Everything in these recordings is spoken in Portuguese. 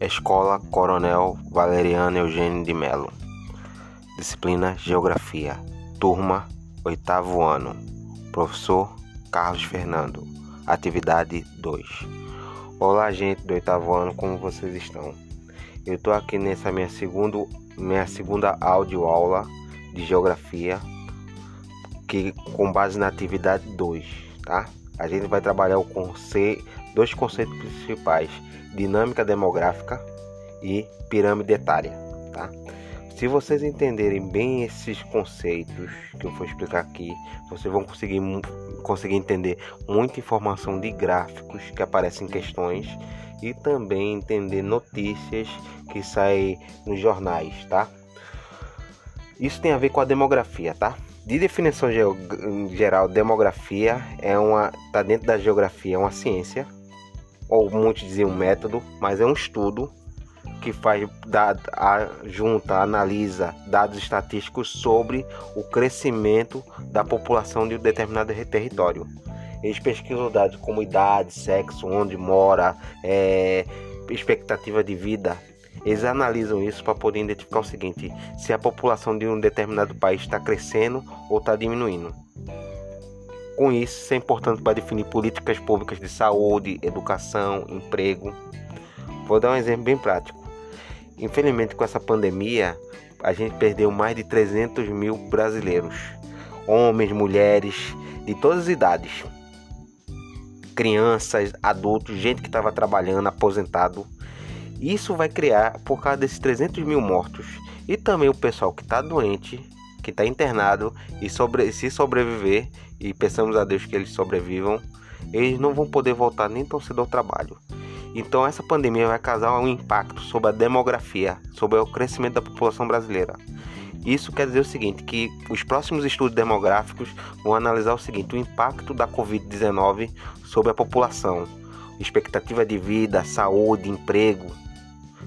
Escola Coronel Valeriano Eugênio de Melo. Disciplina Geografia. Turma, oitavo ano. Professor Carlos Fernando. Atividade 2. Olá, gente do oitavo ano, como vocês estão? Eu estou aqui nessa minha, segundo, minha segunda áudio aula de Geografia, que com base na atividade 2, tá? A gente vai trabalhar o conceito, dois conceitos principais dinâmica demográfica e pirâmide etária, tá? Se vocês entenderem bem esses conceitos que eu vou explicar aqui, vocês vão conseguir, conseguir entender muita informação de gráficos que aparecem em questões e também entender notícias que saem nos jornais, tá? Isso tem a ver com a demografia, tá? De definição geral, demografia é uma tá dentro da geografia, é uma ciência ou muitos diziam método, mas é um estudo que faz da, a, junta, analisa dados estatísticos sobre o crescimento da população de um determinado território. Eles pesquisam dados como idade, sexo, onde mora, é, expectativa de vida. Eles analisam isso para poder identificar o seguinte: se a população de um determinado país está crescendo ou está diminuindo. Com isso, isso é importante para definir políticas públicas de saúde, educação, emprego. Vou dar um exemplo bem prático. Infelizmente, com essa pandemia, a gente perdeu mais de 300 mil brasileiros, homens, mulheres, de todas as idades, crianças, adultos, gente que estava trabalhando, aposentado. Isso vai criar, por causa desses 300 mil mortos, e também o pessoal que está doente, que está internado e sobre, se sobreviver, e pensamos a Deus que eles sobrevivam, eles não vão poder voltar nem tão cedo ao trabalho. Então essa pandemia vai causar um impacto sobre a demografia, sobre o crescimento da população brasileira. Isso quer dizer o seguinte, que os próximos estudos demográficos vão analisar o seguinte, o impacto da COVID-19 sobre a população, expectativa de vida, saúde, emprego,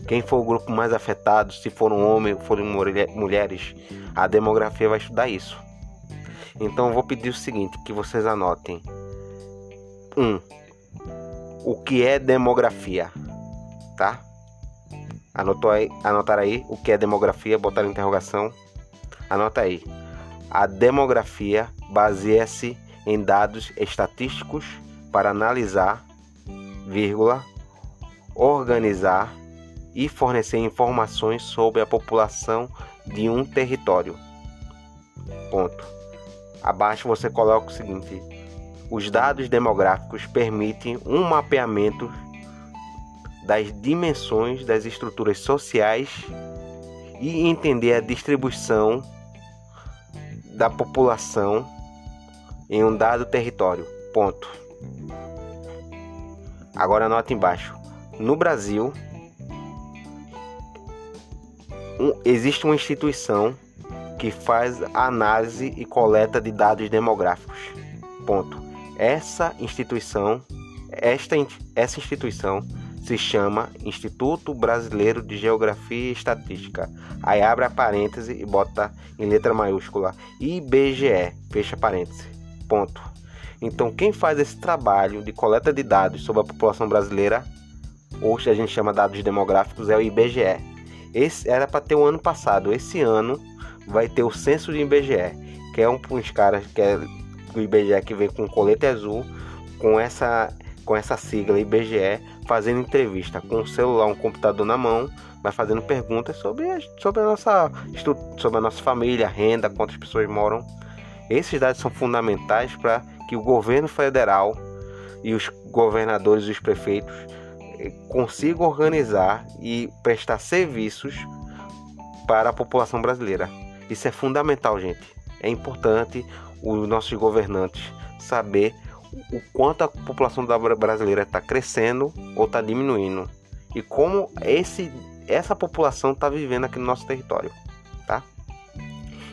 quem for o grupo mais afetado, se for um homem, forem mulheres, a demografia vai estudar isso. Então eu vou pedir o seguinte, que vocês anotem. 1. Um, o que é demografia? Tá? Anotou aí, anotar aí o que é demografia, botar interrogação. Anota aí. A demografia baseia-se em dados estatísticos para analisar, vírgula, organizar e fornecer informações sobre a população de um território. Ponto. Abaixo você coloca o seguinte: os dados demográficos permitem um mapeamento das dimensões das estruturas sociais e entender a distribuição da população em um dado território. Ponto. Agora anota embaixo. No Brasil, um, existe uma instituição que faz análise e coleta de dados demográficos. Ponto. Essa instituição, esta essa instituição se chama Instituto Brasileiro de Geografia e Estatística. Aí abre a parêntese e bota em letra maiúscula IBGE, fecha parêntese. Ponto. Então, quem faz esse trabalho de coleta de dados sobre a população brasileira, hoje a gente chama dados demográficos, é o IBGE. Esse era para ter o ano passado. Esse ano vai ter o censo de IBGE, que é um uns caras que é o IBGE que vem com colete azul, com essa com essa sigla IBGE, fazendo entrevista com um celular, um computador na mão, vai fazendo perguntas sobre a, sobre a nossa sobre a nossa família, renda, quantas pessoas moram. Esses dados são fundamentais para que o governo federal e os governadores e os prefeitos consiga organizar e prestar serviços para a população brasileira. Isso é fundamental, gente. É importante os nossos governantes saber o quanto a população brasileira está crescendo ou está diminuindo e como esse, essa população está vivendo aqui no nosso território, tá?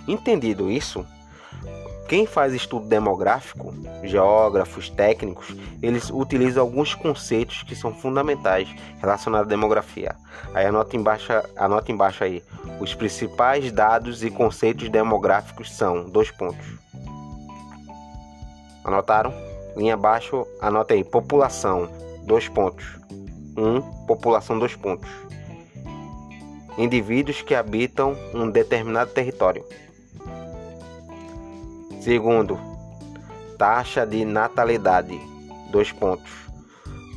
Entendido isso, quem faz estudo demográfico, geógrafos, técnicos, eles utilizam alguns conceitos que são fundamentais relacionados à demografia. Aí anota embaixo, anota embaixo aí. Os principais dados e conceitos demográficos são dois pontos. Anotaram? Linha abaixo, anota aí. População, dois pontos. 1. População dois pontos. Indivíduos que habitam um determinado território. Segundo, taxa de natalidade, dois pontos.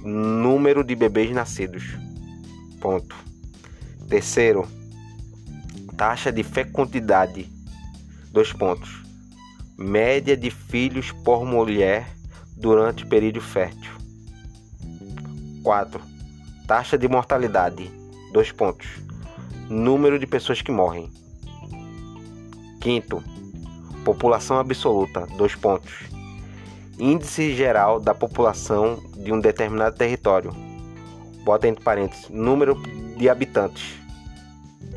Número de bebês nascidos, ponto. Terceiro, taxa de fecundidade, dois pontos. Média de filhos por mulher durante o período fértil. 4. Taxa de mortalidade, dois pontos. Número de pessoas que morrem. Quinto, população absoluta, dois pontos. Índice geral da população de um determinado território. Bota entre parênteses, número de habitantes.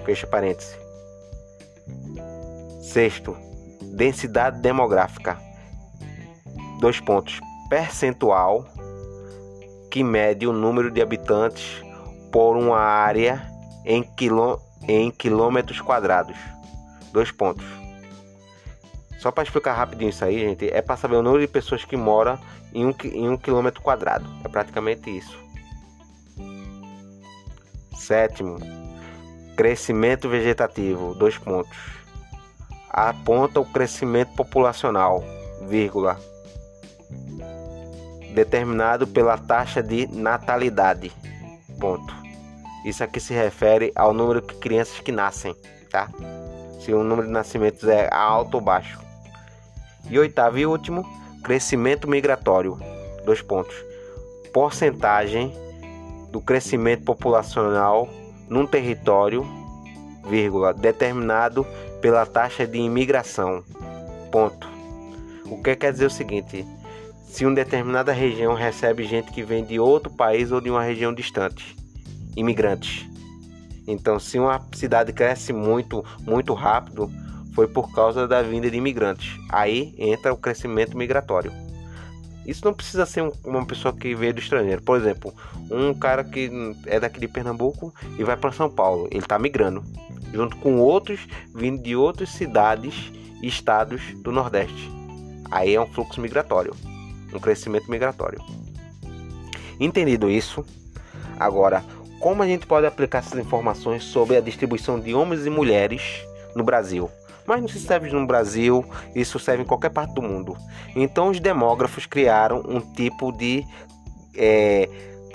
Fecha parênteses. Sexto, densidade demográfica. Dois pontos. Percentual que mede o número de habitantes por uma área em, quilô, em quilômetros quadrados. Dois pontos. Só para explicar rapidinho isso aí, gente, é para saber o número de pessoas que moram em um, em um quilômetro quadrado. É praticamente isso. Sétimo, crescimento vegetativo. Dois pontos. Aponta o crescimento populacional, vírgula, determinado pela taxa de natalidade. Ponto. Isso aqui se refere ao número de crianças que nascem, tá? Se o número de nascimentos é alto ou baixo. E oitavo e último, crescimento migratório. Dois pontos. Porcentagem do crescimento populacional num território, vírgula, determinado pela taxa de imigração. Ponto. O que quer dizer o seguinte: se uma determinada região recebe gente que vem de outro país ou de uma região distante, imigrantes. Então, se uma cidade cresce muito, muito rápido, foi por causa da vinda de imigrantes. Aí entra o crescimento migratório. Isso não precisa ser uma pessoa que veio do estrangeiro. Por exemplo, um cara que é daqui de Pernambuco e vai para São Paulo. Ele está migrando, junto com outros vindo de outras cidades e estados do Nordeste. Aí é um fluxo migratório, um crescimento migratório. Entendido isso, agora como a gente pode aplicar essas informações sobre a distribuição de homens e mulheres no Brasil? Mas não se serve no Brasil, isso serve em qualquer parte do mundo. Então os demógrafos criaram um tipo de é,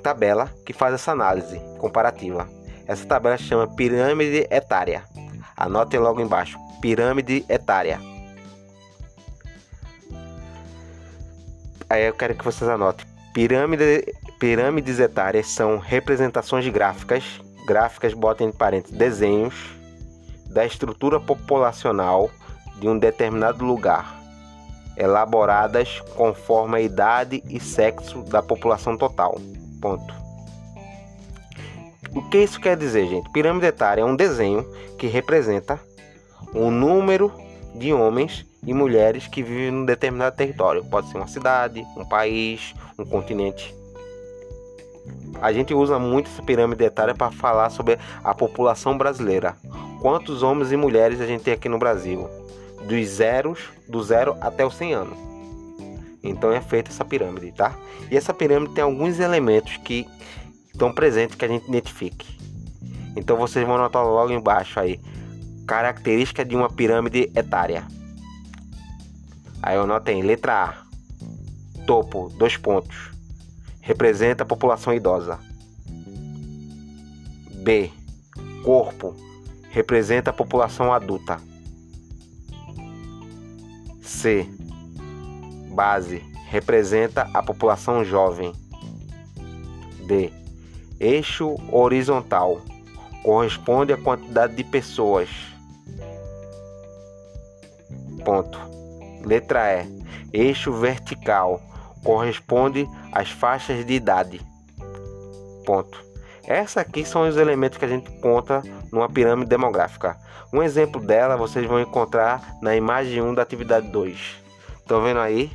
tabela que faz essa análise comparativa. Essa tabela chama pirâmide etária. Anotem logo embaixo, pirâmide etária. Aí eu quero que vocês anotem. Pirâmide, pirâmides etárias são representações gráficas, gráficas botem em parênteses, desenhos da estrutura populacional de um determinado lugar, elaboradas conforme a idade e sexo da população total. Ponto. O que isso quer dizer, gente? Pirâmide etária é um desenho que representa o número de homens e mulheres que vivem num determinado território. Pode ser uma cidade, um país, um continente. A gente usa muito essa pirâmide etária para falar sobre a população brasileira quantos homens e mulheres a gente tem aqui no Brasil, dos zeros, do zero até os 100 anos. Então é feita essa pirâmide, tá? E essa pirâmide tem alguns elementos que estão presentes que a gente identifique. Então vocês vão notar logo embaixo aí, característica de uma pirâmide etária. Aí eu notei letra A, topo, dois pontos, representa a população idosa. B, corpo, representa a população adulta. C. Base representa a população jovem. D. Eixo horizontal corresponde à quantidade de pessoas. Ponto. Letra E. Eixo vertical corresponde às faixas de idade. Ponto. Essas aqui são os elementos que a gente conta numa pirâmide demográfica. Um exemplo dela vocês vão encontrar na imagem 1 da atividade 2. Estão vendo aí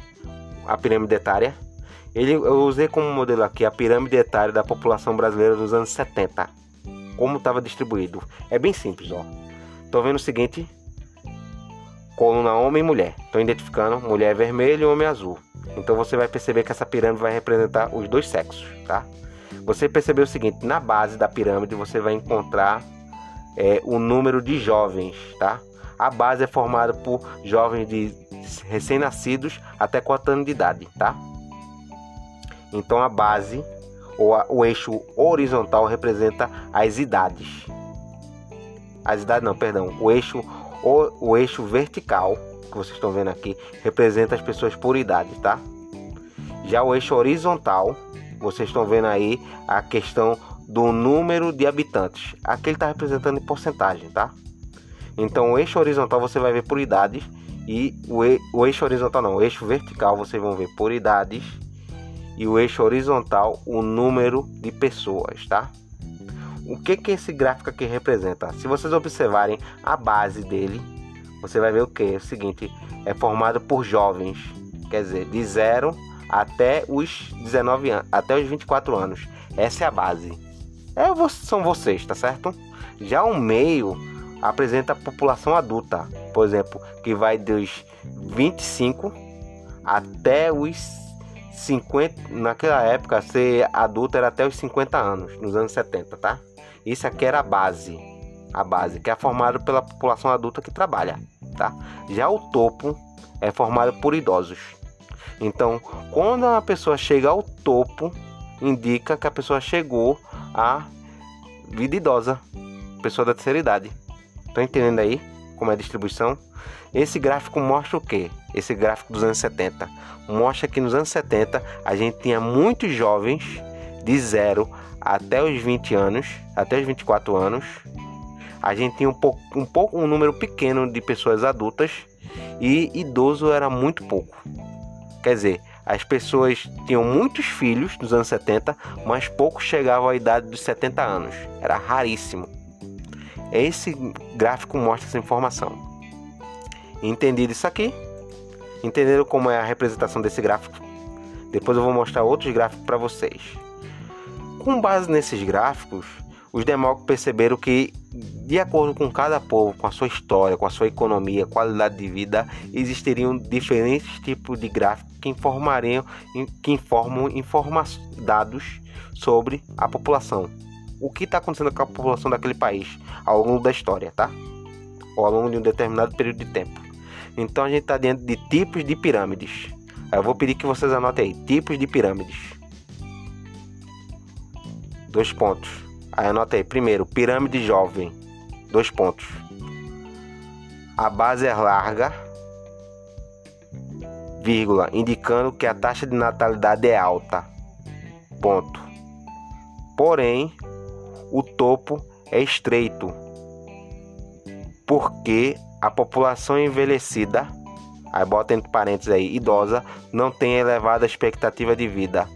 a pirâmide etária? Ele, eu usei como modelo aqui a pirâmide etária da população brasileira dos anos 70. Como estava distribuído. É bem simples, ó. Estão vendo o seguinte? Coluna homem e mulher. Estão identificando mulher vermelha e homem azul. Então você vai perceber que essa pirâmide vai representar os dois sexos, tá? Você percebeu o seguinte: na base da pirâmide você vai encontrar é, o número de jovens, tá? A base é formada por jovens de recém-nascidos até 4 anos de idade, tá? Então a base ou a, o eixo horizontal representa as idades. As idades não, perdão. O eixo o, o eixo vertical que vocês estão vendo aqui representa as pessoas por idade, tá? Já o eixo horizontal, vocês estão vendo aí a questão do número de habitantes. Aqui ele está representando em porcentagem, tá? Então o eixo horizontal você vai ver por idades e o, o eixo horizontal não, o eixo vertical vocês vão ver por idades e o eixo horizontal o número de pessoas, tá? O que que esse gráfico aqui representa? Se vocês observarem a base dele, você vai ver o que? É o seguinte, é formado por jovens, quer dizer, de 0 até os 19 anos, até os 24 anos. Essa é a base. É, são vocês, tá certo? Já o meio apresenta a população adulta, por exemplo, que vai dos 25 até os 50, naquela época ser adulto era até os 50 anos, nos anos 70, tá? Isso aqui era a base, a base que é formada pela população adulta que trabalha, tá? Já o topo é formado por idosos. Então, quando uma pessoa chega ao topo, indica que a pessoa chegou à vida idosa, pessoa da terceira idade. Estão entendendo aí como é a distribuição? Esse gráfico mostra o que? Esse gráfico dos anos 70 mostra que nos anos 70 a gente tinha muitos jovens de 0 até os 20 anos, até os 24 anos. A gente tinha um pouco, um pouco um número pequeno de pessoas adultas e idoso era muito pouco. Quer dizer, as pessoas tinham muitos filhos nos anos 70, mas poucos chegavam à idade dos 70 anos. Era raríssimo. Esse gráfico mostra essa informação. Entendido isso aqui? Entenderam como é a representação desse gráfico? Depois eu vou mostrar outros gráficos para vocês. Com base nesses gráficos, os demócratas perceberam que, de acordo com cada povo, com a sua história, com a sua economia, qualidade de vida, existiriam diferentes tipos de gráficos que informariam, que informam informa dados sobre a população. O que está acontecendo com a população daquele país ao longo da história, tá? Ou ao longo de um determinado período de tempo. Então a gente está dentro de tipos de pirâmides. Eu vou pedir que vocês anotem aí, tipos de pirâmides. Dois pontos. Aí anota aí, primeiro, pirâmide jovem. Dois pontos. A base é larga, vírgula, indicando que a taxa de natalidade é alta. Ponto. Porém, o topo é estreito, porque a população envelhecida, aí bota entre parênteses aí, idosa, não tem elevada expectativa de vida.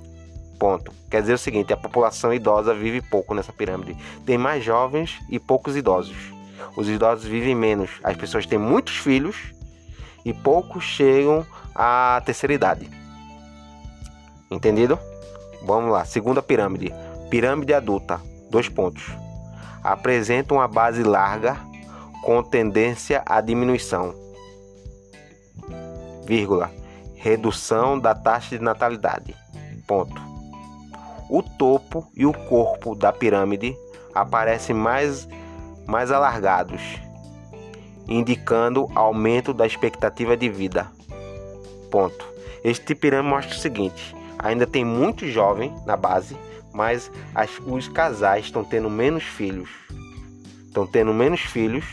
Ponto. Quer dizer o seguinte, a população idosa vive pouco nessa pirâmide. Tem mais jovens e poucos idosos. Os idosos vivem menos. As pessoas têm muitos filhos e poucos chegam à terceira idade. Entendido? Vamos lá. Segunda pirâmide. Pirâmide adulta. Dois pontos. Apresenta uma base larga com tendência à diminuição. Vírgula. Redução da taxa de natalidade. Ponto. O topo e o corpo da pirâmide aparecem mais, mais alargados, indicando aumento da expectativa de vida. Ponto. Este pirâmide mostra o seguinte: ainda tem muito jovem na base, mas as, os casais estão tendo menos filhos estão tendo menos filhos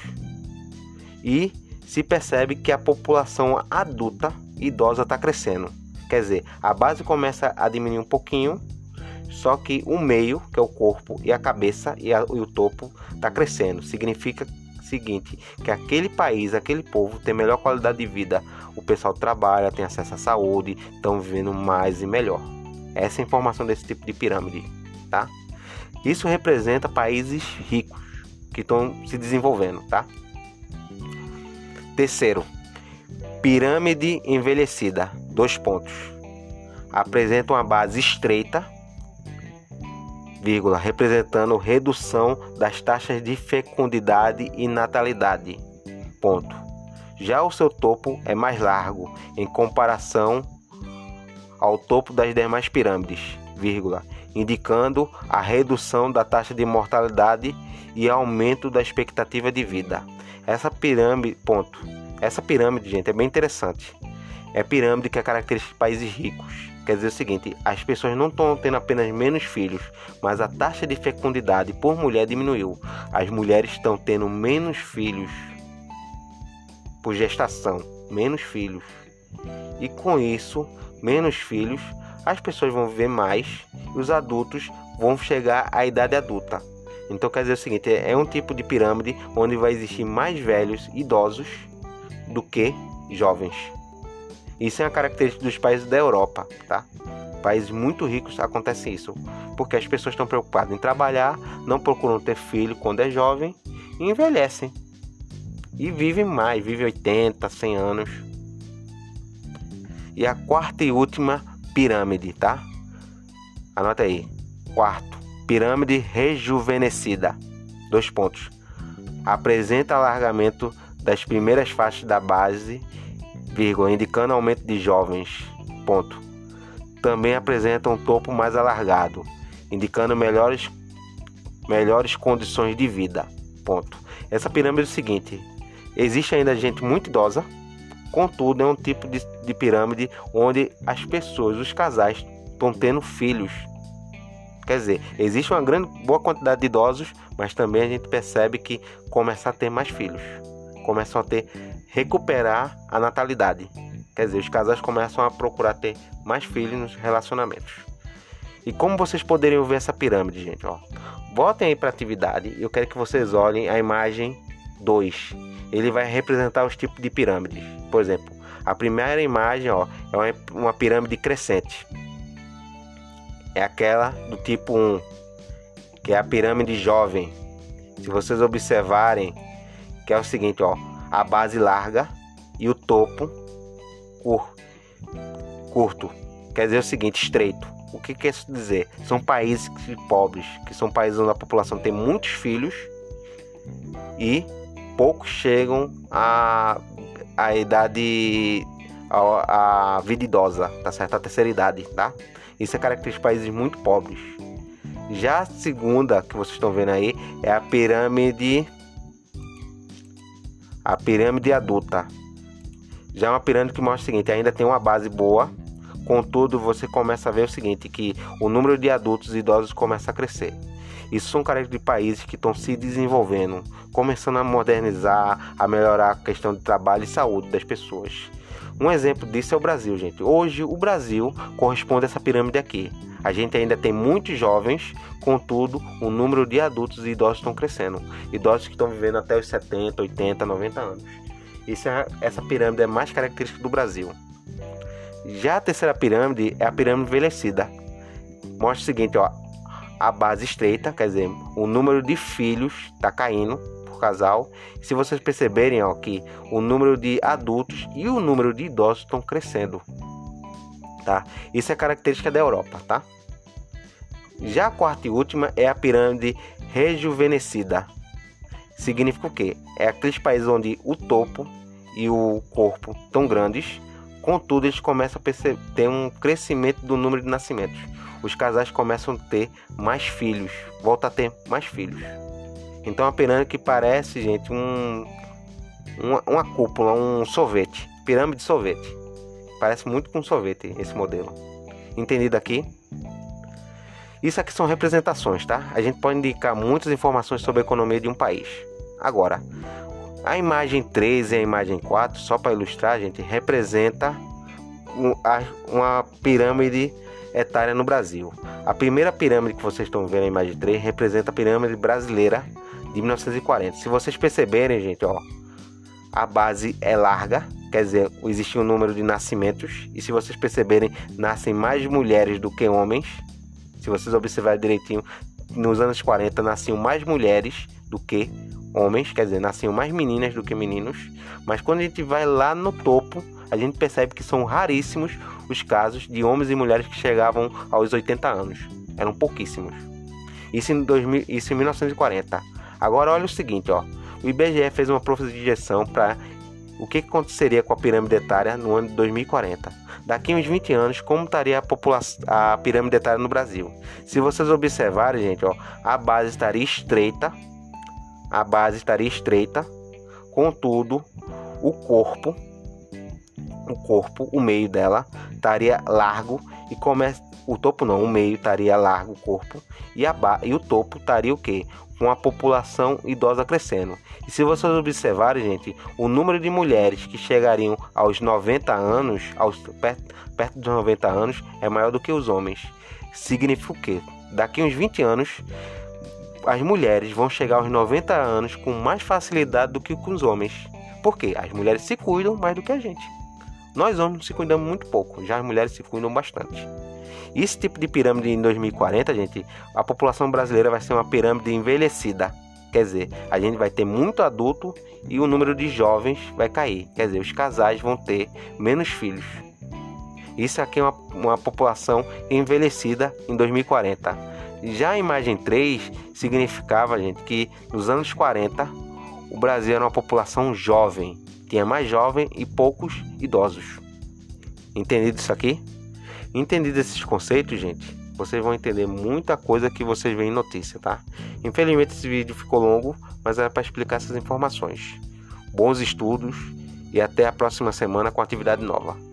e se percebe que a população adulta idosa está crescendo. Quer dizer, a base começa a diminuir um pouquinho, só que o meio, que é o corpo e a cabeça e, a, e o topo, está crescendo. Significa seguinte, que aquele país, aquele povo tem melhor qualidade de vida. O pessoal trabalha, tem acesso à saúde, estão vivendo mais e melhor. Essa é a informação desse tipo de pirâmide, tá? Isso representa países ricos que estão se desenvolvendo, tá? Terceiro, pirâmide envelhecida, dois pontos. Apresenta uma base estreita, vírgula, representando redução das taxas de fecundidade e natalidade. Ponto. Já o seu topo é mais largo em comparação ao topo das demais pirâmides, vírgula, indicando a redução da taxa de mortalidade e aumento da expectativa de vida. Essa pirâmide, ponto. Essa pirâmide, gente, é bem interessante. É pirâmide que é característica de países ricos. Quer dizer o seguinte, as pessoas não estão tendo apenas menos filhos, mas a taxa de fecundidade por mulher diminuiu. As mulheres estão tendo menos filhos por gestação, menos filhos. E com isso, menos filhos, as pessoas vão viver mais e os adultos vão chegar à idade adulta. Então quer dizer o seguinte, é um tipo de pirâmide onde vai existir mais velhos, idosos, do que jovens. Isso é uma característica dos países da Europa, tá? Países muito ricos acontece isso, porque as pessoas estão preocupadas em trabalhar, não procuram ter filho quando é jovem e envelhecem. E vivem mais, vivem 80, 100 anos. E a quarta e última pirâmide, tá? Anota aí. Quarto, pirâmide rejuvenescida. Dois pontos. Apresenta alargamento das primeiras faixas da base vírgula, indicando aumento de jovens. Ponto. Também apresenta um topo mais alargado, indicando melhores, melhores condições de vida. Ponto. Essa pirâmide é o seguinte: existe ainda gente muito idosa, contudo, é um tipo de, de pirâmide onde as pessoas, os casais, estão tendo filhos. Quer dizer, existe uma grande boa quantidade de idosos, mas também a gente percebe que começa a ter mais filhos. Começam a ter recuperar a natalidade. Quer dizer, os casais começam a procurar ter mais filhos nos relacionamentos. E como vocês poderiam ver essa pirâmide, gente? Ó, voltem aí para a atividade. Eu quero que vocês olhem a imagem 2. Ele vai representar os tipos de pirâmides. Por exemplo, a primeira imagem ó, é uma, pirâmide crescente. É aquela do tipo 1, que é a pirâmide jovem. Se vocês observarem, que é o seguinte, ó, a base larga e o topo cur, curto. Quer dizer o seguinte, estreito. O que quer dizer? São países pobres, que são países onde a população tem muitos filhos e poucos chegam à, à idade, à vida idosa, tá certo? A terceira idade, tá? Isso é característica de países muito pobres. Já a segunda que vocês estão vendo aí é a pirâmide a pirâmide adulta. Já é uma pirâmide que mostra o seguinte, ainda tem uma base boa, contudo você começa a ver o seguinte, que o número de adultos e idosos começa a crescer. Isso são características de países que estão se desenvolvendo, começando a modernizar, a melhorar a questão de trabalho e saúde das pessoas. Um exemplo disso é o Brasil, gente. Hoje o Brasil corresponde a essa pirâmide aqui. A gente ainda tem muitos jovens, contudo, o número de adultos e idosos estão crescendo. Idosos que estão vivendo até os 70, 80, 90 anos. Isso é, essa pirâmide é mais característica do Brasil. Já a terceira pirâmide é a pirâmide envelhecida. Mostra o seguinte, ó, a base estreita, quer dizer, o número de filhos está caindo casal. Se vocês perceberem ó, que o número de adultos e o número de idosos estão crescendo. Tá? Isso é característica da Europa, tá? Já a quarta e última é a pirâmide rejuvenescida. Significa o quê? É aqueles países onde o topo e o corpo estão grandes, contudo eles começam a ter um crescimento do número de nascimentos. Os casais começam a ter mais filhos, volta a ter mais filhos. Então a pirâmide que parece, gente, um, uma, uma cúpula, um sorvete, pirâmide de sorvete. Parece muito com sorvete esse modelo. Entendido aqui? Isso aqui são representações, tá? A gente pode indicar muitas informações sobre a economia de um país. Agora, a imagem 3 e a imagem 4, só para ilustrar, gente, representa uma pirâmide etária no Brasil. A primeira pirâmide que vocês estão vendo na imagem 3 representa a pirâmide brasileira de 1940. Se vocês perceberem, gente, ó, a base é larga, quer dizer, existe um número de nascimentos, e se vocês perceberem, nascem mais mulheres do que homens. Se vocês observarem direitinho, nos anos 40 nasciam mais mulheres do que homens, quer dizer, nasciam mais meninas do que meninos. Mas quando a gente vai lá no topo, a gente percebe que são raríssimos os casos de homens e mulheres que chegavam aos 80 anos. Eram pouquíssimos. Isso em, 2000, isso em 1940. Agora olha o seguinte, ó. O IBGE fez uma projeção para o que aconteceria com a pirâmide etária no ano de 2040. Daqui uns 20 anos, como estaria a, população, a pirâmide etária no Brasil? Se vocês observarem, gente, ó, a base estaria estreita, a base estaria estreita, contudo, o corpo, o corpo, o meio dela estaria largo e começa o topo não, o meio estaria largo o corpo e, a e o topo estaria o quê? Com a população idosa crescendo. E se vocês observarem, gente, o número de mulheres que chegariam aos 90 anos, aos, perto, perto dos 90 anos, é maior do que os homens. Significa o quê? Daqui uns 20 anos, as mulheres vão chegar aos 90 anos com mais facilidade do que com os homens. Por quê? As mulheres se cuidam mais do que a gente. Nós homens se cuidamos muito pouco, já as mulheres se cuidam bastante. Esse tipo de pirâmide em 2040, gente, a população brasileira vai ser uma pirâmide envelhecida. Quer dizer, a gente vai ter muito adulto e o número de jovens vai cair. Quer dizer, os casais vão ter menos filhos. Isso aqui é uma, uma população envelhecida em 2040. Já a imagem 3 significava, gente, que nos anos 40 o Brasil era uma população jovem, tinha mais jovem e poucos idosos. Entendido isso aqui? Entendido esses conceitos, gente, vocês vão entender muita coisa que vocês veem em notícia, tá? Infelizmente esse vídeo ficou longo, mas era para explicar essas informações. Bons estudos e até a próxima semana com atividade nova.